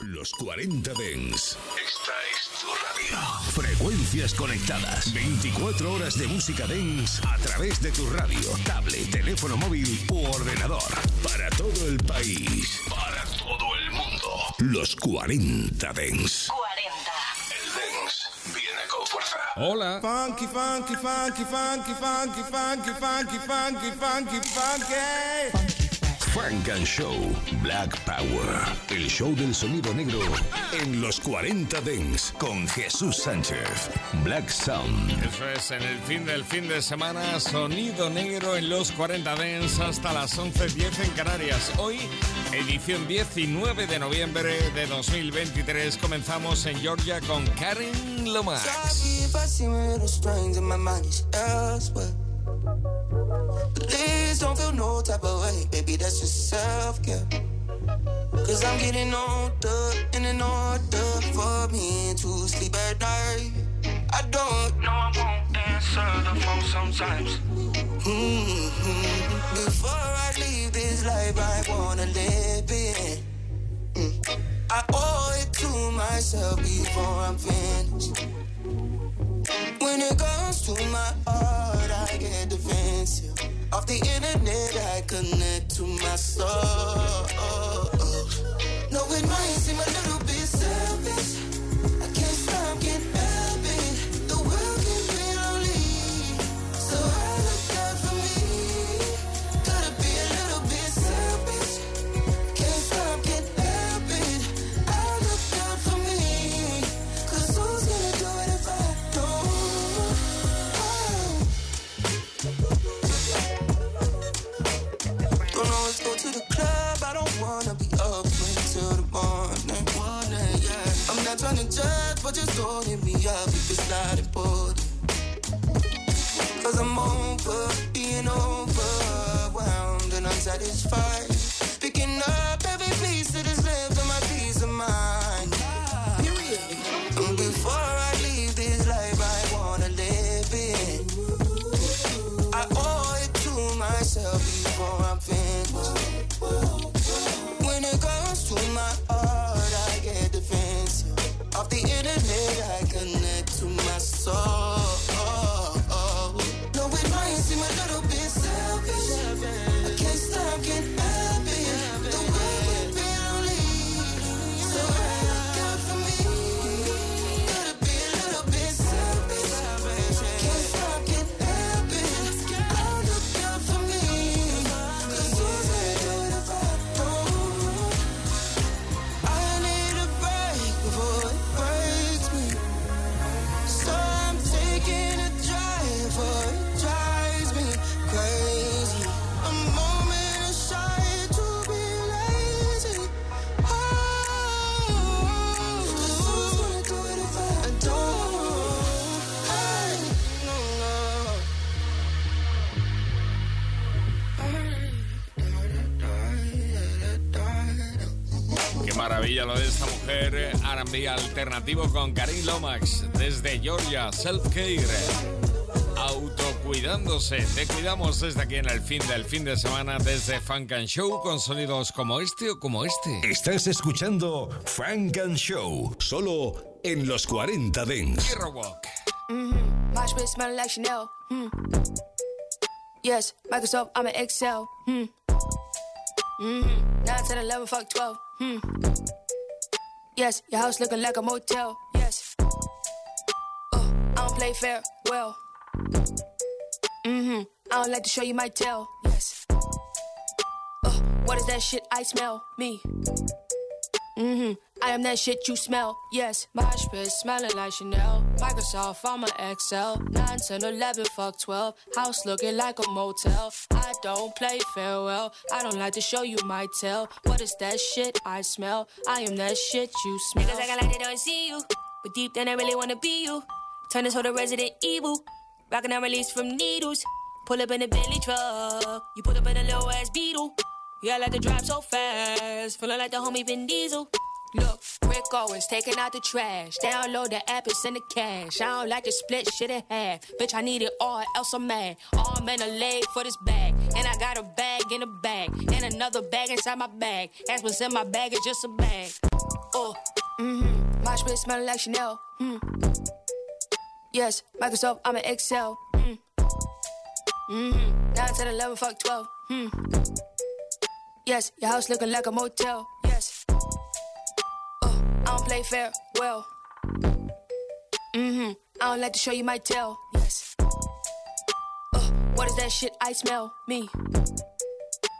Los 40 Dens. Esta es tu radio. Frecuencias conectadas. 24 horas de música Dens a través de tu radio, tablet, teléfono móvil u ordenador. Para todo el país. Para todo el mundo. Los 40 Dens. 40. El Dens viene con fuerza. Hola. Funky, funky, funky, funky, funky, funky, funky, funky, funky, funky. Frank and Show Black Power. El show del sonido negro en los 40 Dens con Jesús Sánchez. Black Sound. Eso es, en el fin del fin de semana, sonido negro en los 40 Dens hasta las 11.10 en Canarias. Hoy, edición 19 de noviembre de 2023. Comenzamos en Georgia con Karen Lomax. Don't feel no type of way, baby, that's just self care. Cause I'm getting older, and in order for me to sleep at night, I don't know I won't answer the phone sometimes. Mm-hmm. Before I leave this life, I wanna live it. Mm. I owe it to myself before I'm finished. When it comes to my heart, I get defensive. Off the internet, I connect to my soul. No, it might seem a little hit me up if it's not important. Cause I'm over being overwhelmed and unsatisfied. Alternativo con Karim Lomax desde Georgia, Self Care. Autocuidándose, te cuidamos desde aquí en el fin del fin de semana desde Funk and Show con sonidos como este o como este. Estás escuchando Frank and Show, solo en los 40 Dens. Hero Walk. Mosh pit smelling like Chanel. Hmm. Yes, Microsoft, I'm an Excel. Hmm. Mm-hmm. 9, 10, 11, fuck 12. Yes, your house looking like a motel. Yes. Uh, I don't play fair. Well. Mm-hmm. I don't like to show you my tail. Yes. Uh, what is that shit I smell? Me. Mm-hmm. I am that shit you smell. Yes. Mosh pit smelling like Chanel. Microsoft, I'm an Excel. 9, 10, 11, fuck 12. House looking like a motel. I don't play farewell. I don't like to show you my tail. What is that shit I smell? I am that shit you smell. Niggas acting like they don't see you, but deep down they really wanna be you. Turn this whole to Resident Evil, rockin' out release from needles. Pull up in a Bentley truck, you put up in a little ass Beetle. Yeah, I like to drive so fast, feeling like the homie Vin Diesel. Look, Rick Owens taking out the trash. Download the app and send the cash. I don't like to split shit in half. Bitch, I need it all, else I'm mad. Arm and a leg for this bag. And I got a bag in a bag. And another bag inside my bag. That's what's in my bag is just a bag. Oh, mm-hmm. My spit smelling like Chanel. Hmm. Yes, Microsoft, I'm an Excel. Mm. Mm-hmm. 9 to 11, fuck 12. Hmm. Yes, your house looking like a motel. Play fair. Well. Mm-hmm. I don't like to show you my tail. Yes. Oh, what is that shit I smell? Me.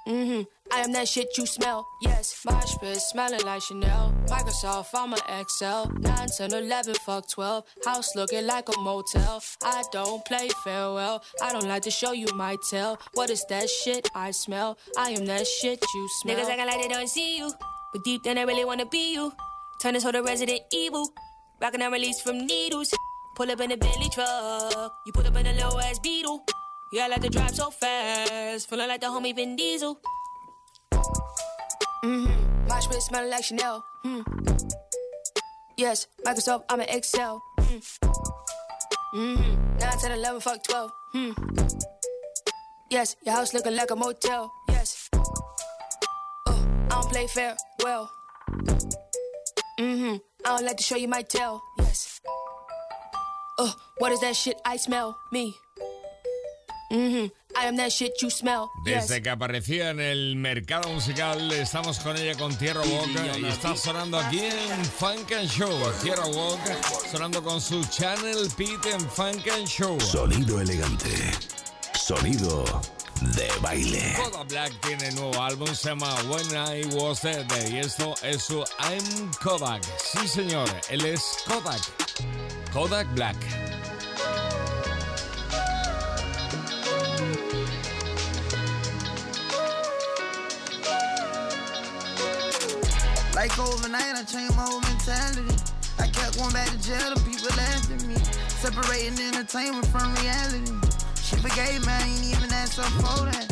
Mm-hmm. I am that shit you smell. Yes, my spit smelling like Chanel. Microsoft, I'm an Excel. 9, 10, 11, fuck 12. House looking like a motel. I don't play farewell. I don't like to show you my tail. What is that shit I smell? I am that shit you smell. Niggas acting like they don't see you. But deep down, they really wanna be you. Turn this whole to Resident Evil. Rockin' and release from needles. Pull up in a Bentley truck. You put up in a low ass beetle. Yeah, I like to drive so fast. Feeling like the homie Vin Diesel. Mm-hmm. My spit smelling like Chanel. Hmm. Yes, Microsoft, I'm an Excel. Mm. Mm-hmm. 9, 10, 11, fuck 12. Hmm. Yes, your house looking like a motel. Yes. Oh, I don't play fair. Well. Mm-hmm. I don't like to show you my tail. Yes. Oh, what is that shit I smell? Me. Mm-hmm. I am that shit you smell. Desde yes. que aparecía en el mercado musical, estamos con ella con Tierra Walk y está sonando aquí en Funk and Show. Tierra Walk sonando con su Channel Pete en Funk and Show. Sonido elegante. Sonido de baile. Kodak Black tiene nuevo álbum, se llama When I Was Dead y esto es su I'm Kodak. Sí, señor, él es Kodak. Kodak Black. Like overnight, I changed my whole mentality. I kept going back to jail, the people laughed at me. Separating entertainment from reality. Forgave I ain't even asked her for that.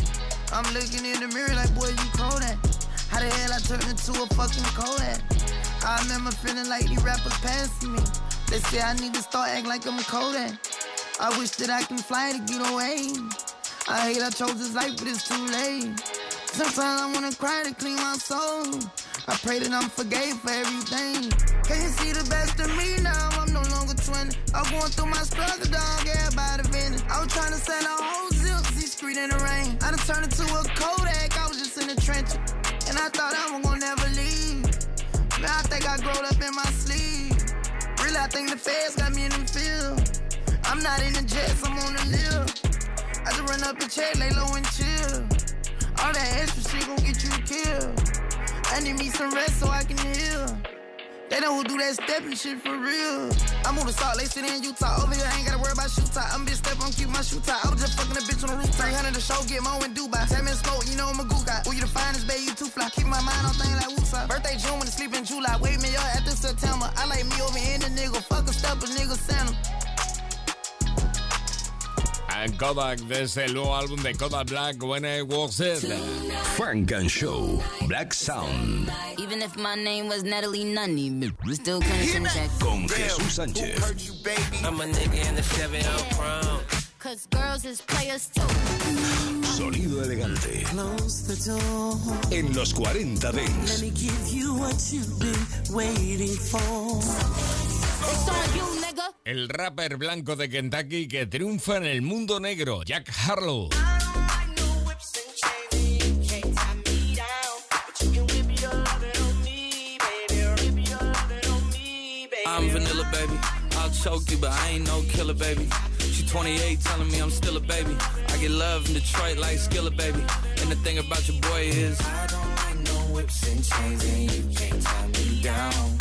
I'm looking in the mirror like, boy, you cold at? How the hell I turned into a fucking Kodak? I remember feeling like these rappers passing me. They say I need to start acting like I'm a Kodak. I wish that I can fly to get away. I hate I chose this life, but it's too late. Sometimes I wanna cry to clean my soul. I pray that I'm forgave for everything. Can you see the best of me now? I'm no longer 20. I'm going through my struggle, dog, everybody to sell a whole zip, see street in the rain. I done turned into a Kodak, I was just in the trenches. And I thought I was gonna never leave. Now I think I growed up in my sleep. Really, I think the feds got me in the field. I'm not in the jets, I'm on the live. I just run up the check, lay low and chill. All that extra shit gon' get you killed. I need me some rest so I can heal. They know who do that stepping shit for real. I moved to Salt Lake City in Utah. Over here, I ain't gotta worry about shoe tie. I'm bitch step, I'm keep my shoe tie. I was just fucking a bitch on the roof. 300 the show, get more in Dubai. Me smoke, you know I'm a goo guy. Who you the finest, baby, you too fly. Keep my mind on things like Woosah. Birthday June when sleep in July. Wake me up after September. I like me over in the nigga. Fuck a step, a nigga Santa. Kodak desde el nuevo álbum de Kodak Black, When I Was It. Funk and Show, Black Sound. Even if my name was Natalie Nunny, we still couldn't check. Con Jesús Sánchez. I'm a nigga in the Chevy out crown. Cause girls is players too. Sonido elegante. En los 40 Dents. Let me give you what you've been waiting for. It's on you. El rapper blanco de Kentucky que triunfa en el mundo negro, Jack Harlow. I'm vanilla, baby. I'll choke you, but I ain't no killer, baby. She 28, telling me I'm still a baby. I get love in Detroit like Skilla, baby. And the thing about your boy is, I don't like no whips and chains, and you can't tie me down.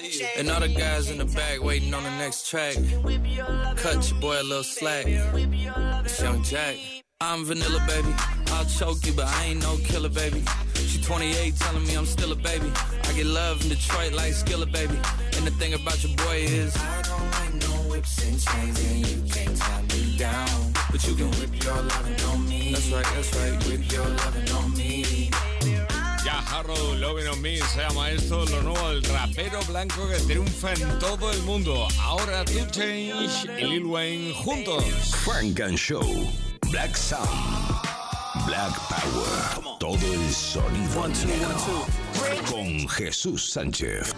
See you. And all the guys in the back waiting on the next track. Cut your boy a little slack. It's Young Jack. I'm vanilla, baby. I'll choke you, but I ain't no killer, baby. She 28, telling me I'm still a baby. I get love in Detroit like Skilla, baby. And the thing about your boy is, I don't like no whips and chains, and you can't tie me down. But you can whip your lovin' on me. That's right, that's right. Whip your lovin' on me. Harrow, Loving on Me se llama esto, lo nuevo del rapero blanco que triunfa en todo el mundo. Ahora Two Change y Lil Wayne juntos. Frank and Show. Black Sound. Black Power. Todo el sonido negro. Con Jesús Sánchez.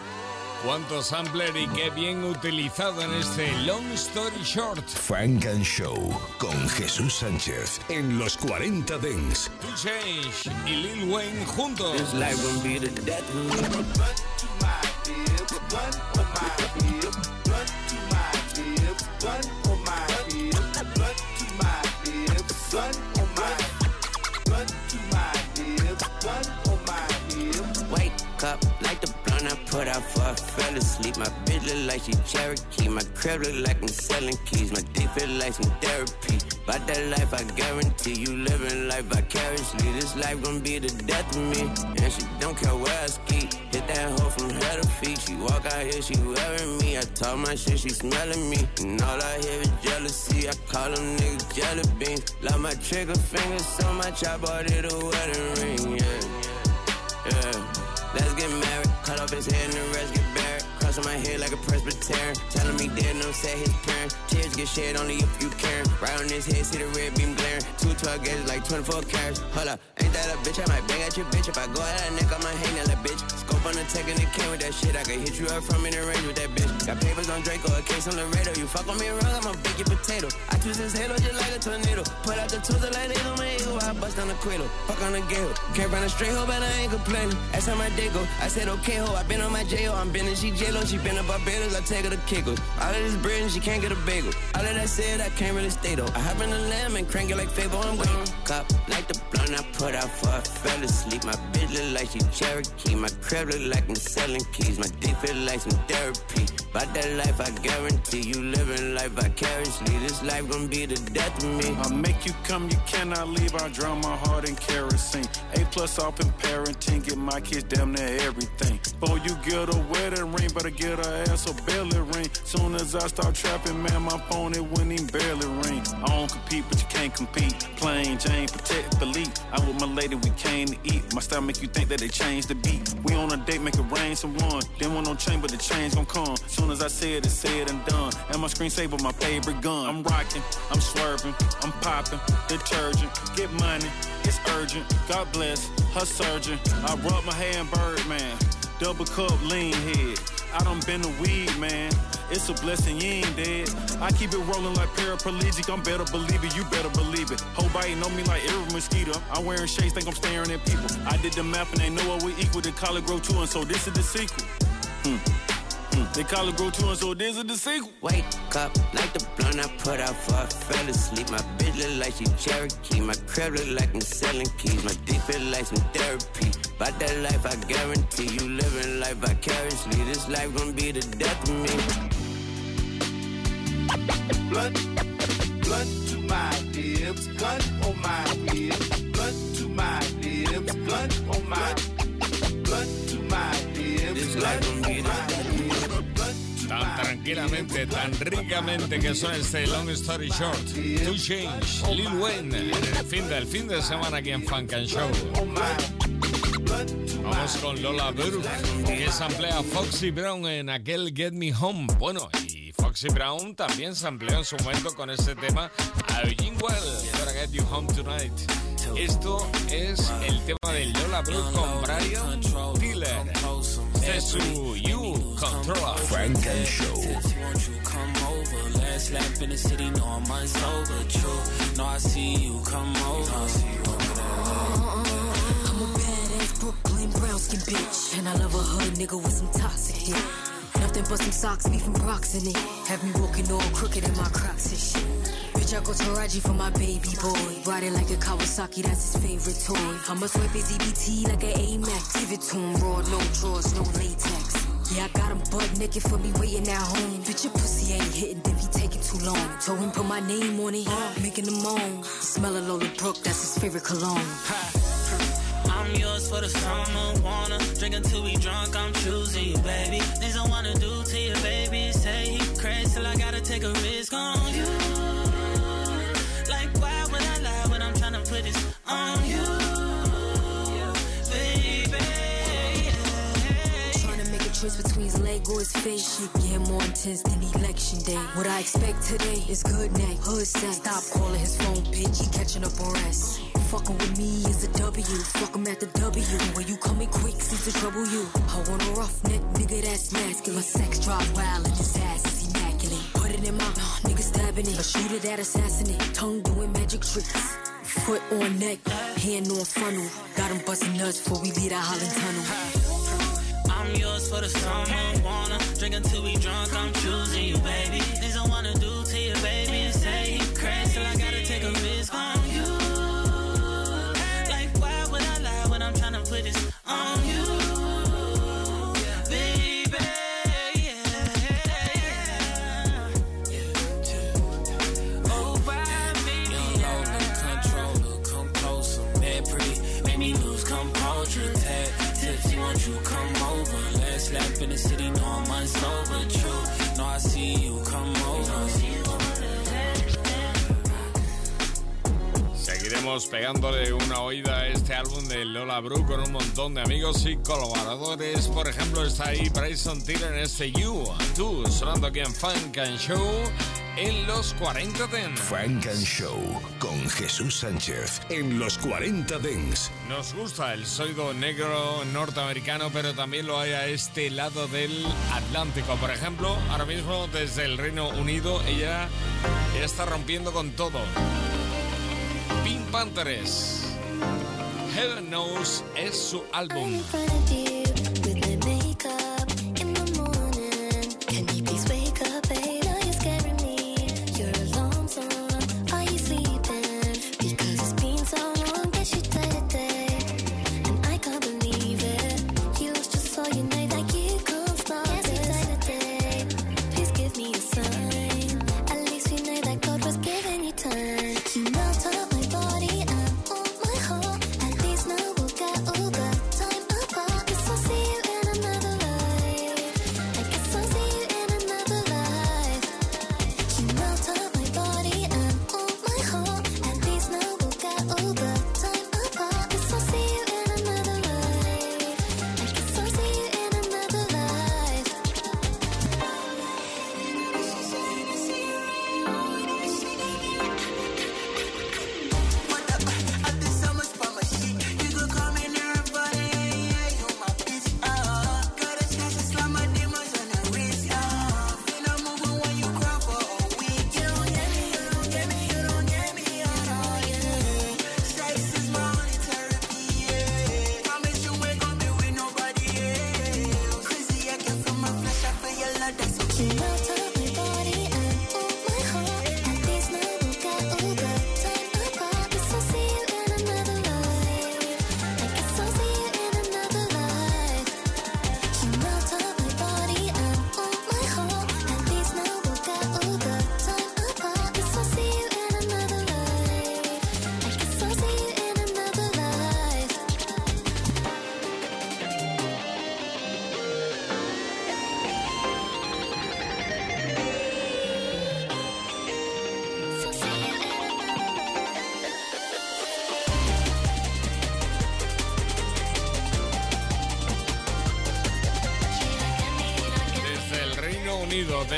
Cuánto sampler y qué bien utilizado en este Long Story Short. Frank and Show. Con Jesús Sánchez. En los 40 Dents. Change y Lil Wayne juntos. This life put out for I fell asleep. My bitch look like she Cherokee. My crib look like I'm selling keys. My dick feel like some therapy. About that life, I guarantee you living life vicariously. This life gon' be the death of me. And she don't care where I ski. Hit that hoe from head to feet. She walk out here, she wearing me. I talk my shit, she smelling me. And all I hear is jealousy. I call them niggas jelly beans. Love my trigger fingers so much, I bought it a wedding ring. Yeah. Yeah. Let's get married. His and the rest buried. My head like a Presbyterian. Telling me dead, no say his parents. Tears get shed only if you care. Right on his head, see the red beam glaring. Two 12 gauges like 24 carats. Hold up, ain't that a bitch? I might bang at your bitch. If I go at that neck, I might hang that bitch. Scope on the tech and the can with that shit. I could hit you up from in the range with that bitch. Got papers on Draco, a case on Laredo. You fuck on me wrong, I'ma bake your potato. I twist his halo just like a tornado. Put out the tools like they on my ego. I bust on the cradle. Fuck on the gale. Can't run a straight hoe, but I ain't complaining. That's how my day go. I said, okay, ho. I been on my J.O. I'm been in she J-Lo. She been to Barbados. I take her to Kiko. All of this bread and she can't get a bagel. All of that said, I can't really stay though. I hop in the lamb and crank it like Fable. I'm waiting. Cop like the blunt I put out for I fell asleep. My bitch look like she Cherokee. My crib look like I'm selling keys. My dick feel like some therapy. About that life, I guarantee you living life vicariously. This life gon' be the death of me. I'll make you come, you cannot leave. I drown my heart in kerosene. A plus off in parenting, get my kids damn near everything. Before you get a wedding ring, better get her ass a belly ring. Soon as I start trapping, man, my phone it wouldn't even barely ring. I don't compete, but you can't compete. Plain Jane, protect the lead. I'm with my lady, we came to eat. My style make you think that they changed the beat. We on a date, make it rain some one. Didn't want no change, but the change gon' come. Soon as I say it, said and done. And my screensaver, my favorite gun. I'm rocking, I'm swerving, I'm popping, detergent. Get money, it's urgent. God bless her surgeon. I rub my hand, Birdman. Double cup, lean head. I done been the weed, man. It's a blessing, you ain't dead. I keep it rolling like paraplegic. I'm better believe it, you better believe it. Whole biting on me like every mosquito. I'm wearing shades, think I'm staring at people. I did the math and they know what we equal. The collar grow two, and so this is the sequel. Hmm. Hmm. They call it grow two, and so this is the sequel. Wake up, like the blunt I put out for I fell asleep. My bitch look like she Cherokee. My crib look like I'm selling keys. My dick feel like some therapy. About that life, I guarantee you living life vicariously. This life gon' be the death of me. Blunt, blunt to my lips, gun on my hip. Blunt to my lips, blunt on my, blunt to my lips. This life gon' be the Tan tranquilamente, tan ricamente que son este Long Story Short. To Change, Lil Wayne, en el fin del fin de semana aquí en Funk and Show. Vamos con Lola Brooke, que samplea a Foxy Brown en aquel Get Me Home. Bueno, y Foxy Brown también sampleó en su momento con ese tema a Eugene Well, Gonna Get You Home Tonight. Esto es el tema de Lola Brooke con Brian Tiller. Este es su You Controller. Funk and Show. Won't you come over? Last lap in the city, no, I'm unsober. True, no, I see you come over. I see you over there. I'm a badass Brooklyn brown skin bitch. And I love a hood nigga with some toxic hit. Nothing but some socks, beef and rocks in it. Have me walking all crooked in my crocs and shit. Bitch, I go to Raji for my baby boy. Riding like a Kawasaki, that's his favorite toy. I must wipe his EBT like an Amex. Give it to him raw, no drawers, no latex. Yeah, I got him butt naked for me waiting at home. Bitch, your pussy ain't hitting if he taking too long. Told him put my name on it, making him moan. Smell of Lola Brooke, that's his favorite cologne. I'm yours for the summer, wanna drink until we drunk. I'm choosing you, baby. Things I wanna do to you, baby. Say he crazy till I gotta take a risk on you. Between his leg or his face. Shit get more intense than election day. What I expect today is good night, hood sex. Stop calling his phone, bitch. He catching up on rest. Fucking with me is a W. Fuck him at the W. When you coming quick, seems to trouble you. I want a rough neck, nigga that's masculine. Sex drive wild and his ass is immaculate. Put it in my nigga stabbing it. A shooter that assassinate. Tongue doing magic tricks. Foot on neck, hand on funnel. Got him busting nuts before we leave that Holland tunnel. I'm yours for the summer, wanna drink until we drunk. I'm choosing you, baby. Things I wanna do to you, baby. And say he crazy till I gotta take a risk on you. Like why would I lie when I'm tryna put this on you, Seguiremos pegándole una oída a este álbum de Lola Brooke con un montón de amigos y colaboradores. Por ejemplo, está ahí Bryson Tiller en este You and Tú, sonando aquí en Funk and Show en los 40 Dents. Frank and Show con Jesús Sánchez en los 40 Dents. Nos gusta el sonido negro norteamericano, pero también lo hay a este lado del Atlántico. Por ejemplo, ahora mismo desde el Reino Unido, ella ya está rompiendo con todo. Pink Panthers. Heaven Knows es su álbum.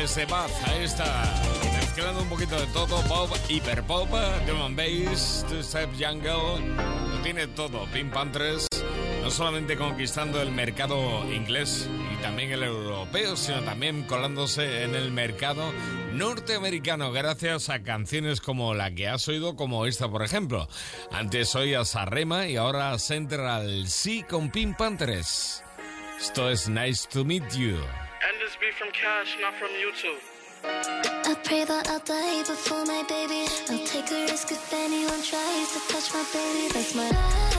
Desde Bath, ahí está. Mezclando un poquito de todo, pop, hiperpop, drum and bass, two-step jungle. Lo tiene todo. Pink Panthers, no solamente conquistando el mercado inglés y también el europeo, sino también colándose en el mercado norteamericano gracias a canciones como la que has oído, como esta por ejemplo. Antes oías Sarrema y ahora Central C con Pink Panthers. Esto es Nice to Meet You. Not from YouTube. I pray that I'll die before my baby. I'll take a risk if anyone tries to touch my baby. That's my love,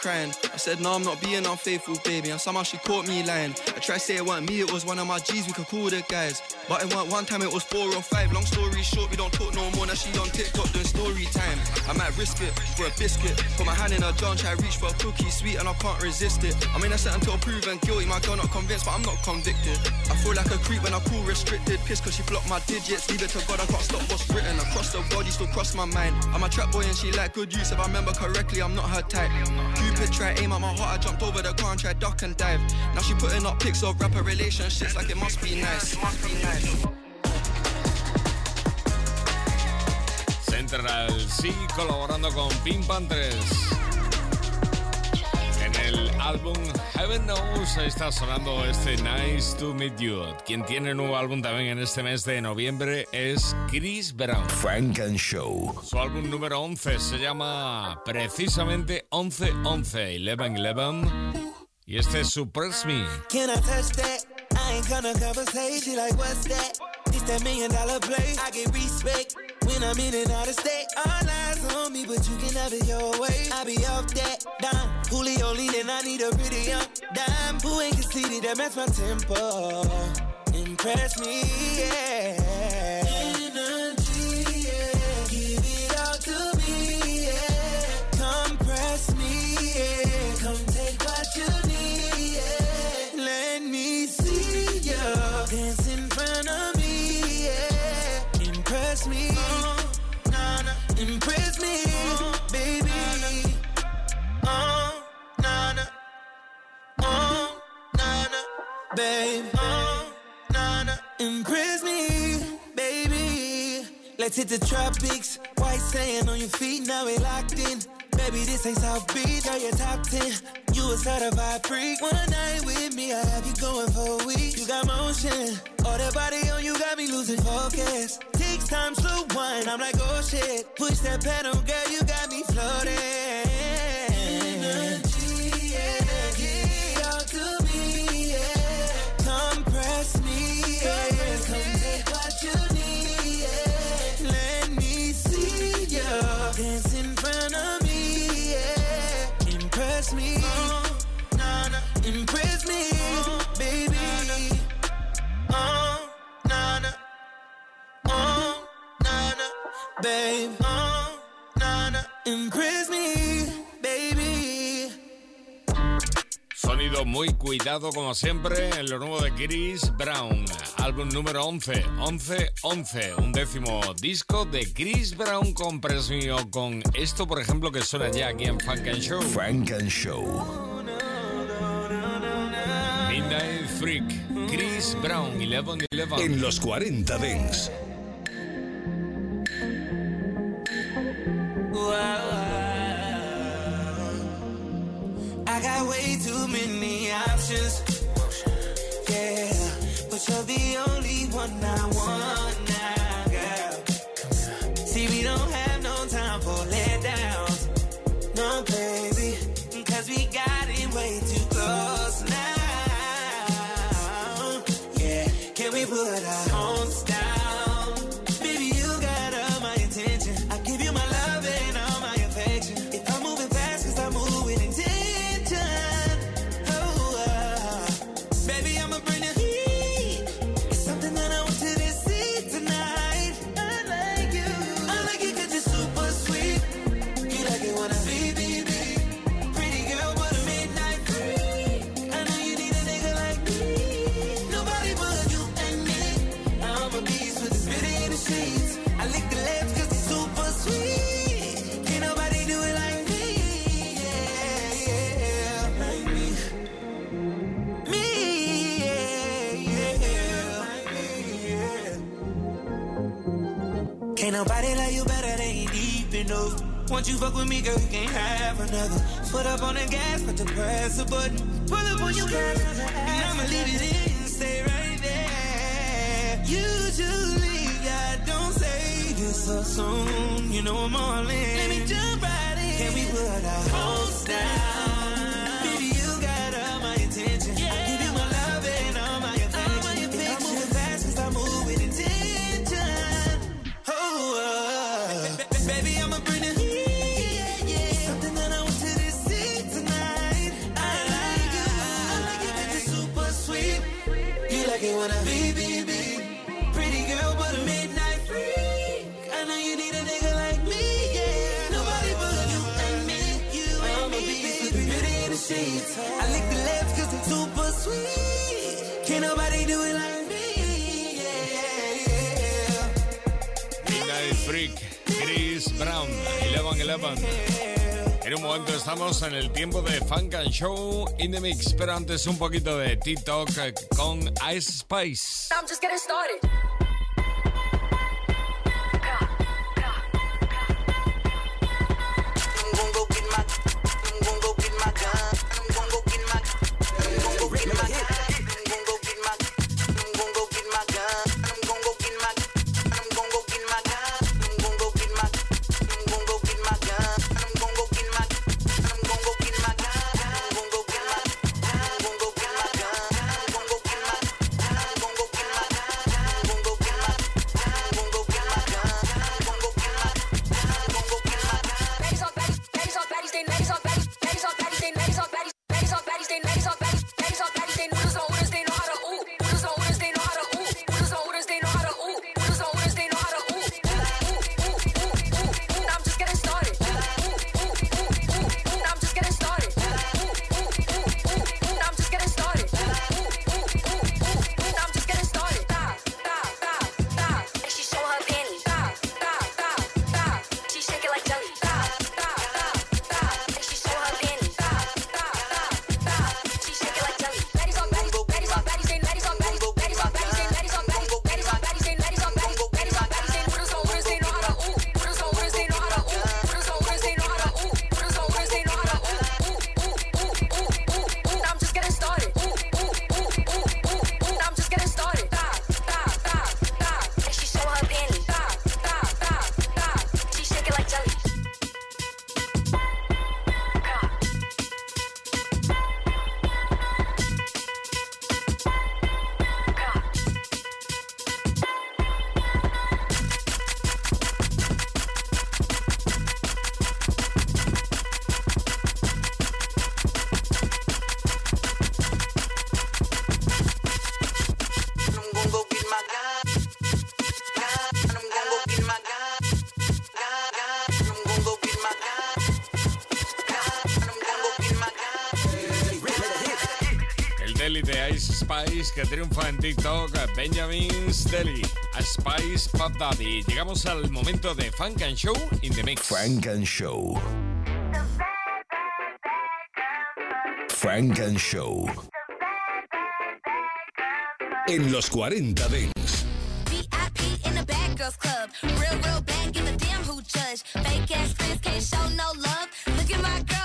crying. I said, No, I'm not being unfaithful, baby. And somehow she caught me lying. I tried to say it wasn't me, it was one of my G's, we could call the guys. But it weren't one time, it was four or five. Long story short, we don't talk no more. Now she on TikTok doing story time. I might risk it for a biscuit. Put my hand in her jar try reach for a cookie, sweet, and I can't resist it. I'm innocent until proven guilty. My girl not convinced, but I'm not convicted. I feel like a creep when I call restricted. Piss cause she blocked my digits. Leave it to God, I can't stop what's written. Across the body, still cross my mind. I'm a trap boy and she like good use. If I remember correctly, I'm not her type. Cupid tried aim at my heart, I jumped over the car and tried duck and dive. Now she putting up pics of rapper relationships like it must be nice. Central Cee colaborando con PinkPantheress. En el álbum Heaven Knows está sonando este Nice to Meet You. Quien tiene nuevo álbum también en este mes de noviembre es Chris Brown. Frank and Show. Su álbum número 11 se llama precisamente 11-11, 11-11. Y este es Suppress Me. Can I touch that? I ain't gonna conversate. She like, what's that? It's that million dollar play. I get respect when I'm in and out of state. All eyes on me, but you can have it your way. I be off that dime. Julio leaning, I need a pretty young dime. Who ain't conceited that match my tempo? Impress me, yeah. Energy, yeah. Give it all to me, yeah. Come press me, yeah. Come take what you need, yeah. Let me see ya dance Impress me, nah, nah. Impress me, baby. Oh, nah, nah. Oh, nah, nah. Babe, oh, nah, nah. Impress me, baby. Let's hit the tropics. White sand on your feet, now we locked in. Baby, this ain't South Beach, girl, you're top 10. You a certified freak. One night with me, I have you going for a week. You got motion, all that body on you got me losing focus. Takes time, slow wine, I'm like, oh shit. Push that pedal, girl, you got me floating. Energy, it all to me, yeah. Come press me, yeah. Come take muy cuidado como siempre en lo nuevo de Chris Brown, álbum número 11, 11, 11, un décimo disco de Chris Brown con presumido con esto, por ejemplo, que suena ya aquí en Funk and Show. Funk and Show. Midnight Freak, Chris Brown, 11, 11. En los 40 Dents. the only Ain't nobody like you better, they ain't deep enough. Once you fuck with me, girl, you can't have another. Put up on the gas, but to press the button. Pull up on your gas, and I'ma leave it in, stay right there. Usually, I don't say this so soon. You know I'm all in. Let me jump right in. Can we put our hopes down? En un momento estamos en el tiempo de Funk and Show in the Mix, pero antes un poquito de TikTok con Ice Spice. I'm just getting started. Spice que triunfa en TikTok, Benjamin Stelly, Spice Pop Daddy. Llegamos al momento de Funk and Show in the Mix. Funk and Show. Funk and Show. En los 40 Dents. VIP in the bad girls club. Real, real bad, give a damn who judge. Fake ass friends can't show no love. Look at my girl.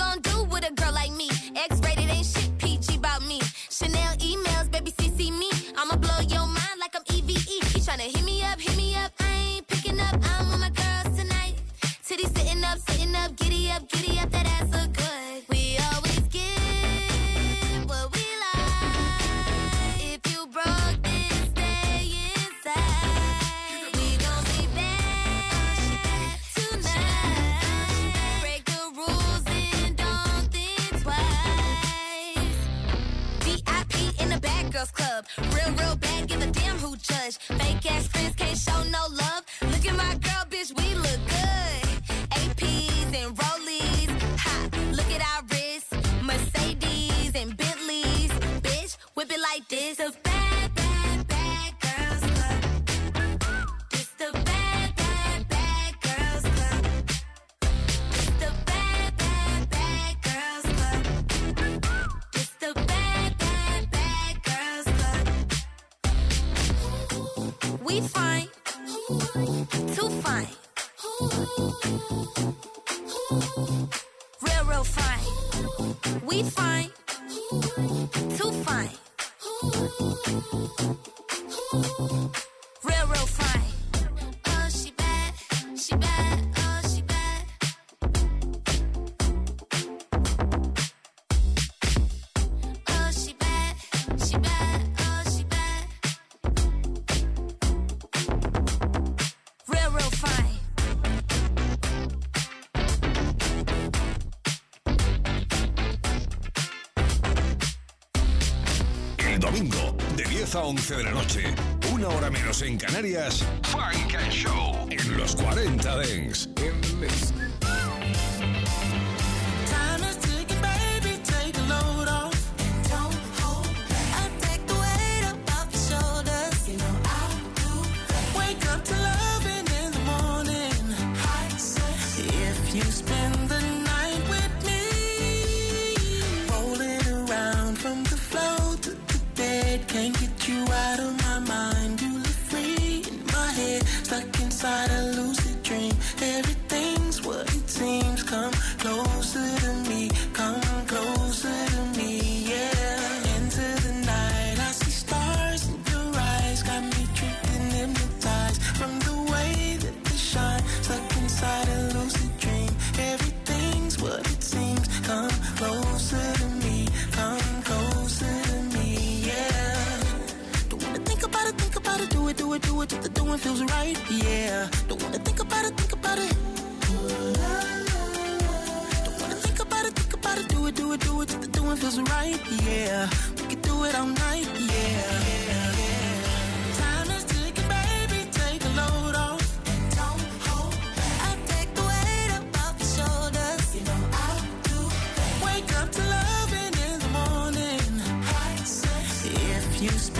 gon' do a 11 de la noche, una hora menos en Canarias, Funk and Show. En los 40 Dents. you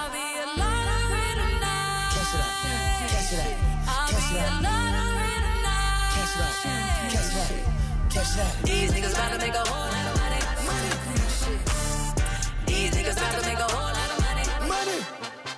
Up. These niggas about to make a whole lot of money. These niggas about to make a whole lot of money. Money.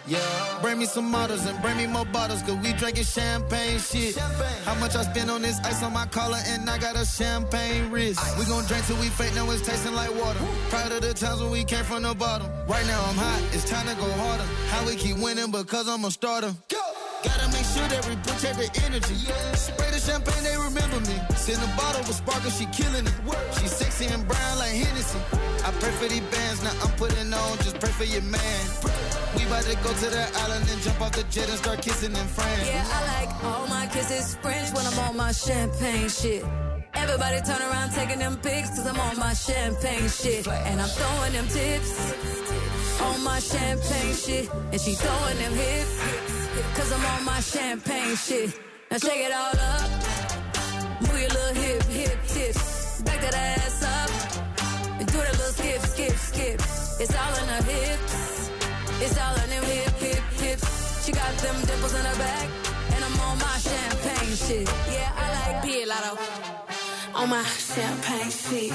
Yeah. Bring me some models and bring me more bottles, cause we drinking champagne shit. How much I spend on this ice on my collar, and I got a champagne wrist. We gon' drink till we faint, now it's tasting like water. Proud of the times when we came from the bottom. Right now I'm hot, it's time to go harder. How we keep winning because I'm a starter. Go! Gotta make sure that we protect the energy. Yeah. Spray the champagne, they remember Send a bottle with sparkle, she killing it. She sexy and brown like Hennessy. I pray for these bands, now I'm putting on, just pray for your man. We about to go to the island and jump off the jet and start kissing in France. Yeah, I like all my kisses French when I'm on my champagne shit. Everybody turn around taking them pics cause I'm on my champagne shit. And I'm throwing them tips on my champagne shit. And she throwing them hips cause I'm on my champagne shit. Now shake it all up. Move your little hip, hip tips. Back that ass up. And do that little skip, skip, skip. It's all in her hips. It's all in them hip, hip, hips. She got them dimples in her back. And I'm on my champagne shit. Yeah, I like Beer Lotto. On my champagne shit.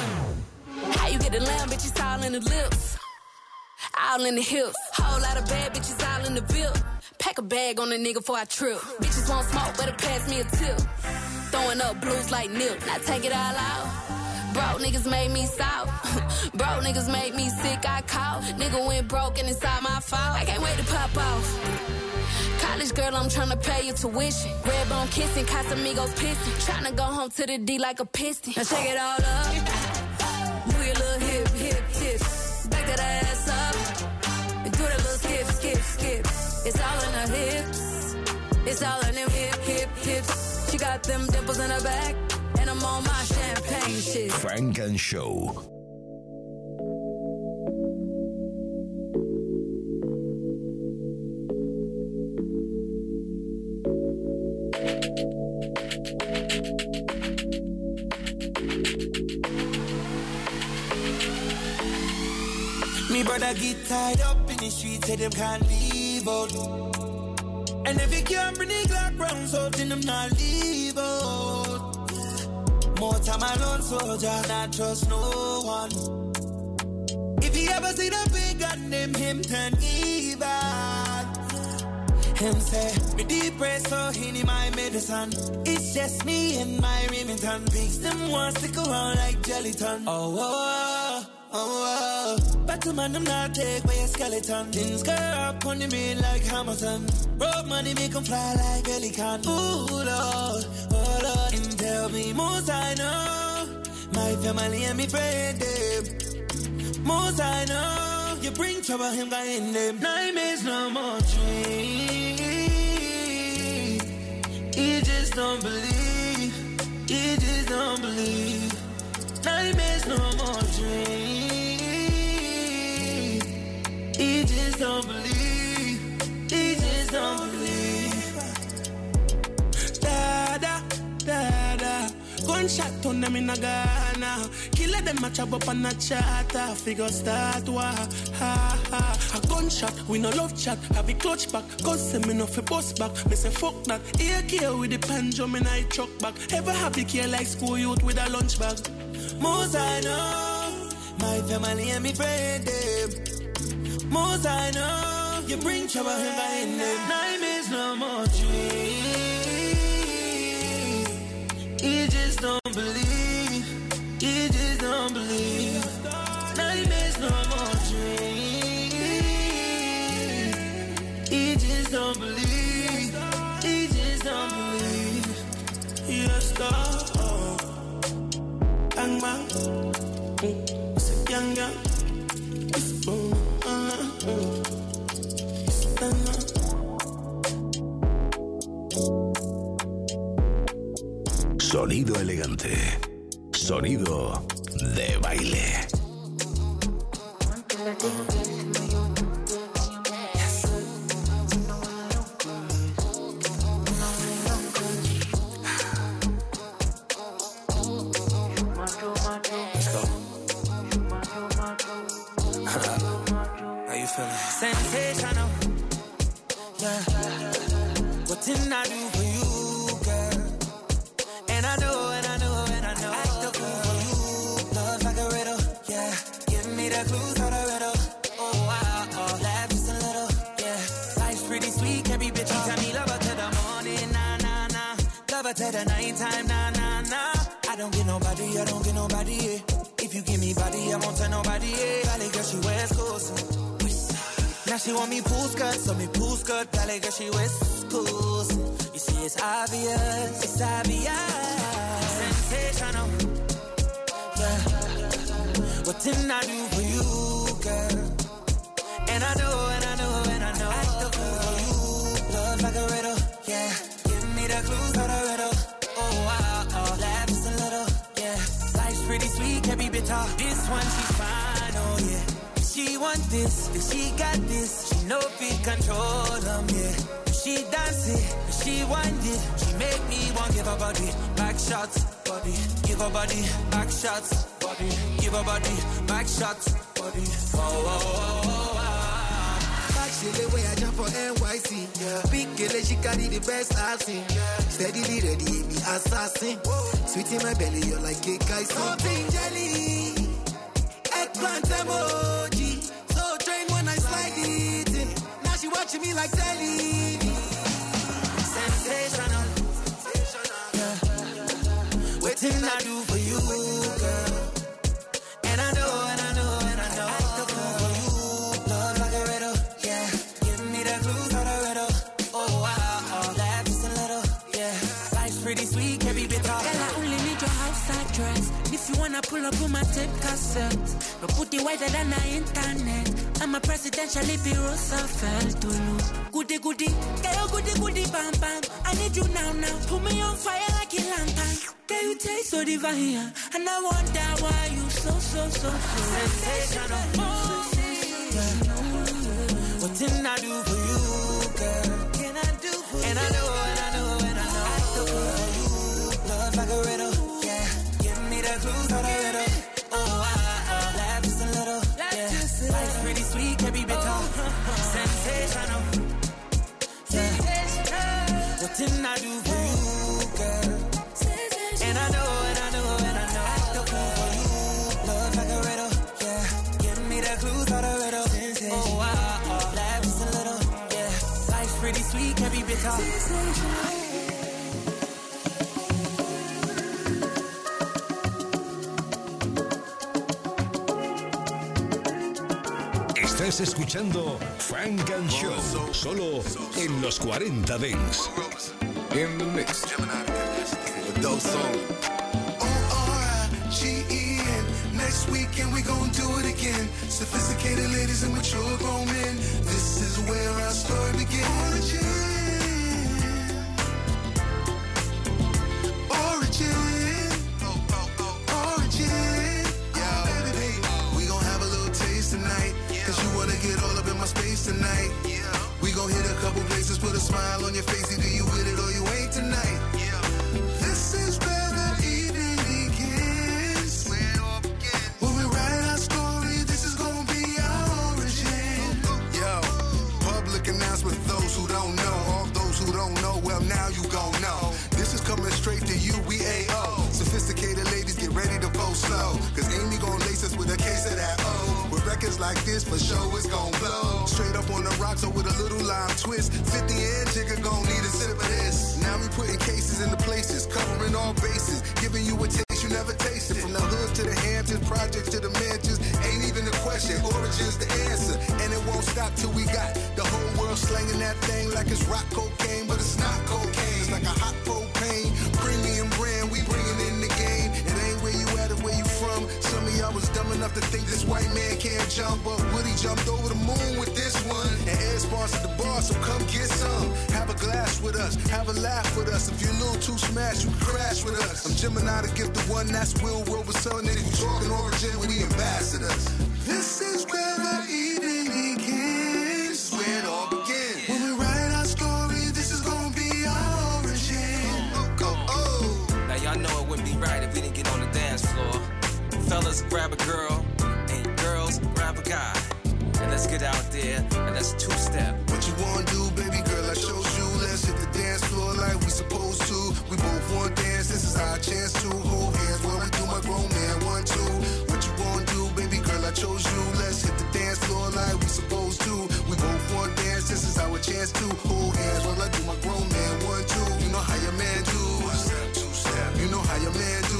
How you get the lamb, bitches all in the lips. All in the hips. Whole lot of bad bitches all in the bill. Pack a bag on a nigga before I trip. Bitches won't smoke, better pass me a tip. Throwing up blues like Nip. Now take it all out. Broke niggas made me south. broke niggas made me sick, I caught. Nigga went broke and it's all my fault. I can't wait to pop off. College girl, I'm tryna pay your tuition. Red bone kissing, Casamigos pissing. Tryna go home to the D like a piston. Now shake it all up. It's all in her hips. It's all in them hip, hip, hips. She got them dimples in her back. And I'm on my champagne shit. Funk and Show. Me brother get tied up in the streets, say them can't leave out. And if you can't bring the Glock round, so then them not leave out. More time alone, soldier, not trust no one. If you ever see the big gun, name him turn evil. Him say, me depressed, so he need my medicine. It's just me and my Remington pigs. Them want stick around like gelatin. Oh, oh, oh, oh. oh. Back to man, them not take by a skeleton. Things go up on the main like Hamilton. Road money make 'em fly like pelican. Ooh, Lord, oh, Lord. And tell me most I know. My family and me friend, them. Most I know, you bring trouble, him guy in them. Nightmares no more dream. He just don't believe. He just don't believe. Nightmares no more just don't believe. He just don't believe. Da-da, da-da. Gunshot on them in a Ghana. Killer them a chop up on a chatter. Figure start war. Ha ha. A gunshot, we no love chat. Have a clutch back. Cause me no fi bust back. Me say fuck that. Ear care with the pendulum in I truck back. Ever happy care like school youth with a lunch bag. Most I know, my family and me friend them. Most I know, you bring trouble him by in them. Nightmares no more dream. He just don't believe. She just don't believe. Nightmares no more dreams. He just don't believe. He just don't believe. Yes, dog. Bang, bang. Mm. It's a young, young. Sonido elegante. Sonido de baile. Don't get nobody, I don't get nobody. Yeah. If you give me body, I won't tell nobody. Yeah. Valley girl, she wears clothes. Now she want me pool skirt, so me pool skirt, valley girl, she wears schools. You see, it's obvious, it's obvious. Sensational. Yeah. What didn't I do for you, girl? And I know, and I know, and I know. The fool for you. Love like a riddle, bitter. This one, she's fine, oh, yeah. She want this, she got this. She know fit control them, yeah. She dance it, she want it. She make me want give her body back shots, body. Give her body back shots, body. Give her body back shots, body. Whoa, whoa, whoa. Back she the way I jump for NYC. Yeah. Big girl, she carry the best I've seen. Steadily ready, me assassin. Sweet in my belly, you're like cake ice. Something jelly. Eggplant emoji. So train when I slide it in. Now she watching me like telly. Sensational. Yeah. What did I do for you, wanna pull my tape cassette, no put it wider than the internet. I'm a presidential Lippy Roosevelt to look. Goody goody, girl, goody goody, bam bam. I need you now now. Put me on fire like a lantern. Girl, you taste so divine, and I wonder why you so so so so sensational. What did I do for you, Estás escuchando Frank and Show, solo en los 40 Dents. In the mix. A dope song. O-R-I-G-E-N. Next weekend we gon' do it again. Sophisticated ladies and mature grown men. This is where our story begins. You never tasted. From the hood to the Hamptons, projects to the mansions, ain't even a question. Origins the answer, and it won't stop till we got the whole world slanging that thing like it's rock cocaine, but it's not cocaine. It's like a hot propane, premium dumb enough to think this white man can't jump, but Woody jumped over the moon with this one. And Ed sponsored the bar, so come get some. Have a glass with us, have a laugh with us. If you're a little too smashed, you can crash with us. I'm Gemini to give the one that's Will Rover son. And if you talking origin, we ambassadors. This is where the evening begins. Where it all begins. When we write our story, this is gonna be our origin. Oh, oh, oh. Now y'all know it wouldn't be right if we didn't get on the dance floor. Fellas, grab a girl, and girls, grab a guy. And let's get out there, and let's two-step. What you wanna do, baby girl? I showed you. Let's hit the dance floor like we supposed to. We both want dance. This is our chance to hold hands while we do my grown man one two. What you wanna do, baby girl? I chose you. Let's hit the dance floor like we supposed to. We both want dance. This is our chance to hold hands while I do my grown man one two. You know how your man do. You know how your man do.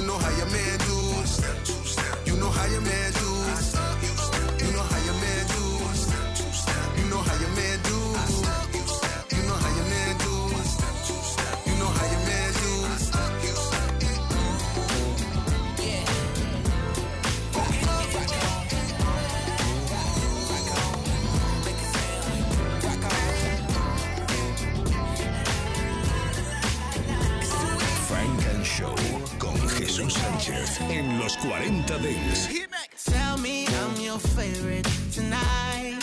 You know how your man do. You know how your man do. En los 40 Dents. Tell me I'm your favorite tonight.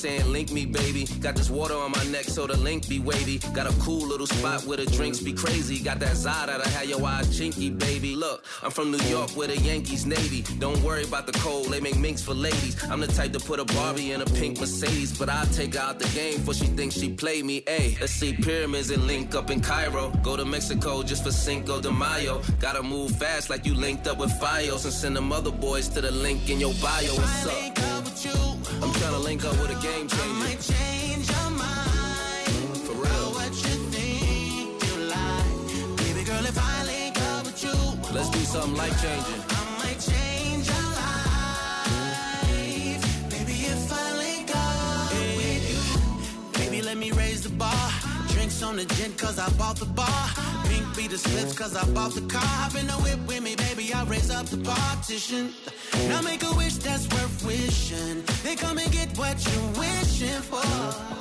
Saying, Link me, baby. Got this water on my neck so the link be wavy. Got a cool little spot where the drinks be crazy. Got that Zada that had your eyes chinky, baby. Look, I'm from New York where the Yankees Navy. Don't worry about the cold, they make minks for ladies. I'm the type to put a Barbie in a pink Mercedes, but I'll take her out the game for she thinks she play me. Ayy, let's see pyramids and link up in Cairo. Go to Mexico just for Cinco de Mayo. Gotta move fast like you linked up with Fios and send them other boys to the link in your bio. What's up? I'm trying to link up with a game changer. change your mind. For real. What you think you like. Baby girl, if I link up with you, Let's do something life changing. I might change your life. Baby, if I link up with you, baby, let me raise the bar. Drinks on the gin, cause I bought the bar. Pink be the slips, cause I bought the car. Hop in the whip with me, baby, I'll raise up the partition. Now make a wish that's worth wishing. Then come what you're wishing for.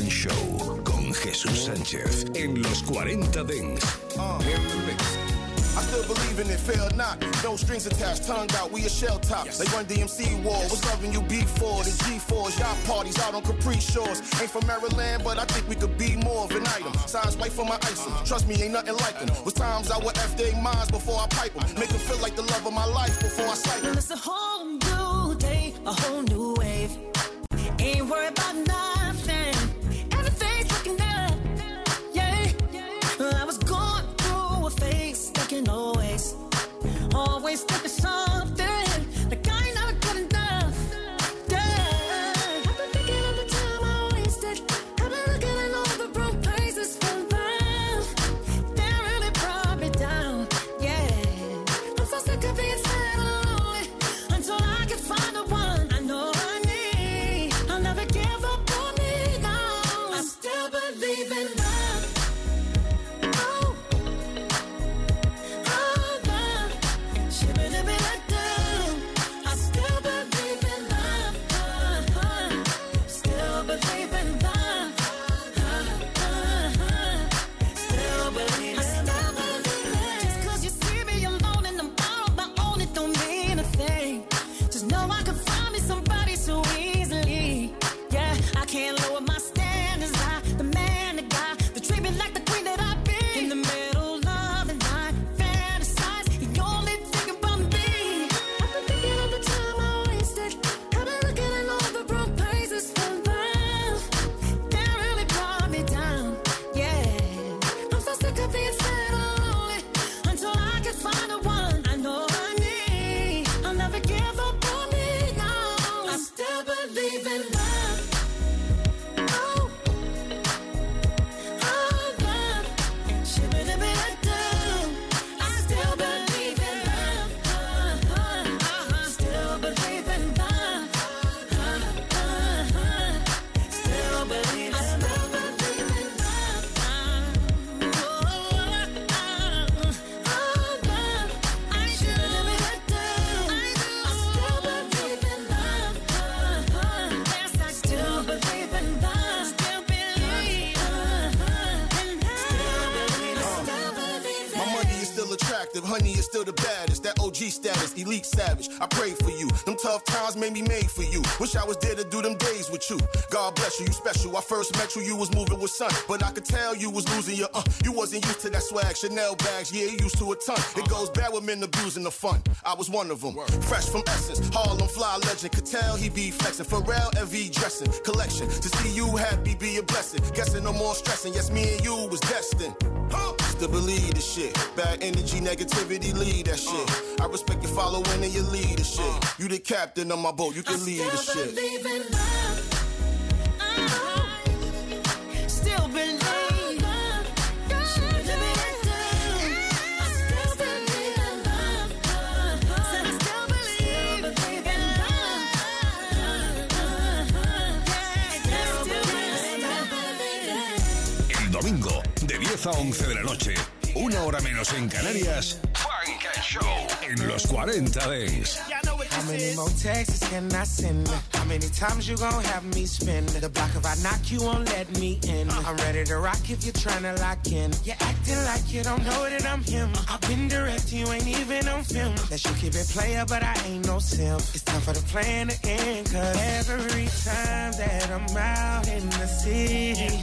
Funk Show con Jesús Sánchez en los 40 Dance. Uh, I still believe in it, fail not. No strings attached, tongue out, we a shell top. They run DMC war, was loving you B4, the G4s, y'all parties out on Capri Shores. Ain't from Maryland, but I think we could be more of an item. Signs white for my item, trust me, ain't nothing like them. Was times I would F their minds before I pipe them. Make them feel like the love of my life before I sight them. It's a whole new day, a whole new wave. in always took a song OG status, elite savage. I pray for you. Them tough times made me made for you. Wish I was there to do them days with you. God bless you, you special. I first met you, you was moving with sun, but I could tell you was losing your uh. You wasn't used to that swag, Chanel bags, yeah, you used to a ton. It goes bad with men abusing the fun. I was one of them. Fresh from Essence, Harlem fly legend. Could tell he be flexing. Pharrell MV dressing collection. To see you happy be a blessing. Guessing no more stressing. Yes, me and you was destined. Huh? Still believe the shit. Bad energy, negativity, lead that shit. I respect your following and your leadership. You the captain of my boat, you can lead the shit. 10 a 11 de la noche, una hora menos en Canarias, Funk and Show en los 40 Dance. How many more texts can I send? How many times you gon' have me spend? The block if I knock, you won't let me in. I'm ready to rock if you're tryna lock in. You're acting like you don't know that I'm him. I've been direct, you ain't even on film. That you keep it player, but I ain't no simp. It's time for the plan to end, cause every time that I'm out in the city,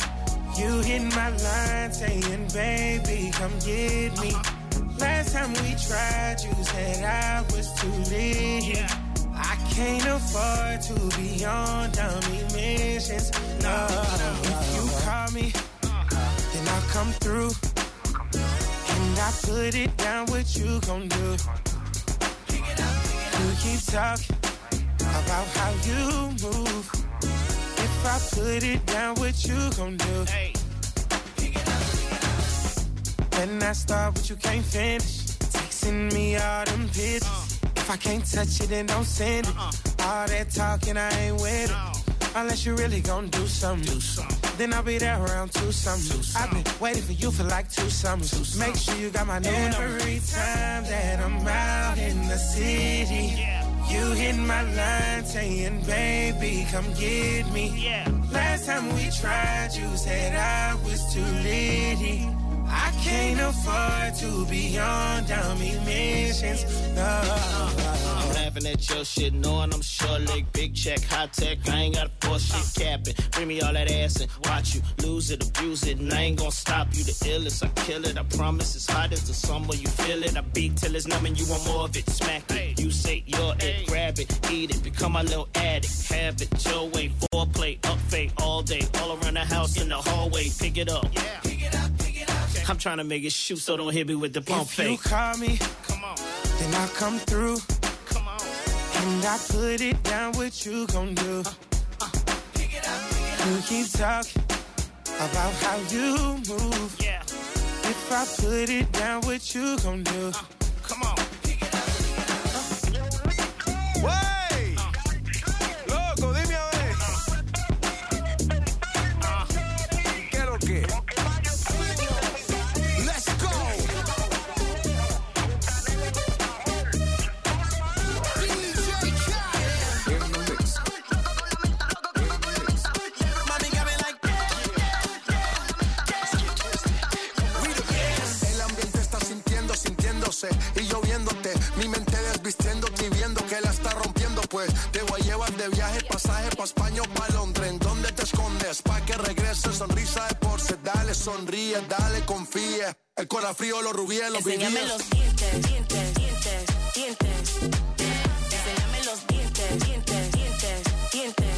you hit my line saying, baby, come get me. Last time we tried, you said I was too lit. I can't afford to be on dummy missions. No, if you call me, then I'll come through. And I put it down, what you gon' do? You keep talking about how you move. If I put it down, what you gon' do? When I start, what you can't finish. Texting me all them pictures. If I can't touch it, then don't send it. All that talking, I ain't with it. Unless you really gon' do something. Then I'll be there around two summers. I've been waiting for you for like two summers. Make sure you got my new number. Every time that I'm out in the city, you hit my line saying, baby, come get me. Yeah. Last time we tried, you said I was too litty. I can't afford to be on dummy missions. No. I'm laughing at your shit, knowing I'm short leg, big check, high tech. I ain't got a force shit capping. Bring me all that ass and watch you lose it, abuse it, and I ain't gonna stop you. The illest, I kill it. I promise it's hot as the summer. You feel it. I beat till it's numb and you want more of it. Smack it. You say you're it, grab it, eat it, become my little addict. Have it your way, foreplay, up fake all day, all around the house in the hallway. Pick it up, yeah. pick it up. I'm trying to make it shoot, so don't hit me with the pump If you fake. call me, then I'll come through. And I put it down, what you gon' do? Uh, uh, you keep talking about how you move. If I put it down, what you gon' do? Uh, come on. Pues te voy a llevar de viaje, pasaje pa' España o pa' Londres. ¿En dónde te escondes? Pa' que regrese, sonrisa de porce. Dale, sonríe, dale, confía. El corazón frío, los rubíes, los Enséñame vivíes. los dientes, dientes, dientes, dientes. Enséñame los dientes, dientes, dientes, dientes.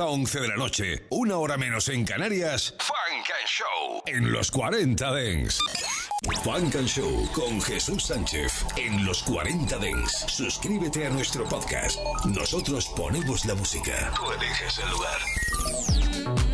a 11 de la noche, una hora menos en Canarias, Funk and Show en los 40 Dens. Funk and Show con Jesús Sánchez en los 40 Dens. Suscríbete a nuestro podcast. Nosotros ponemos la música. Tú eliges el lugar.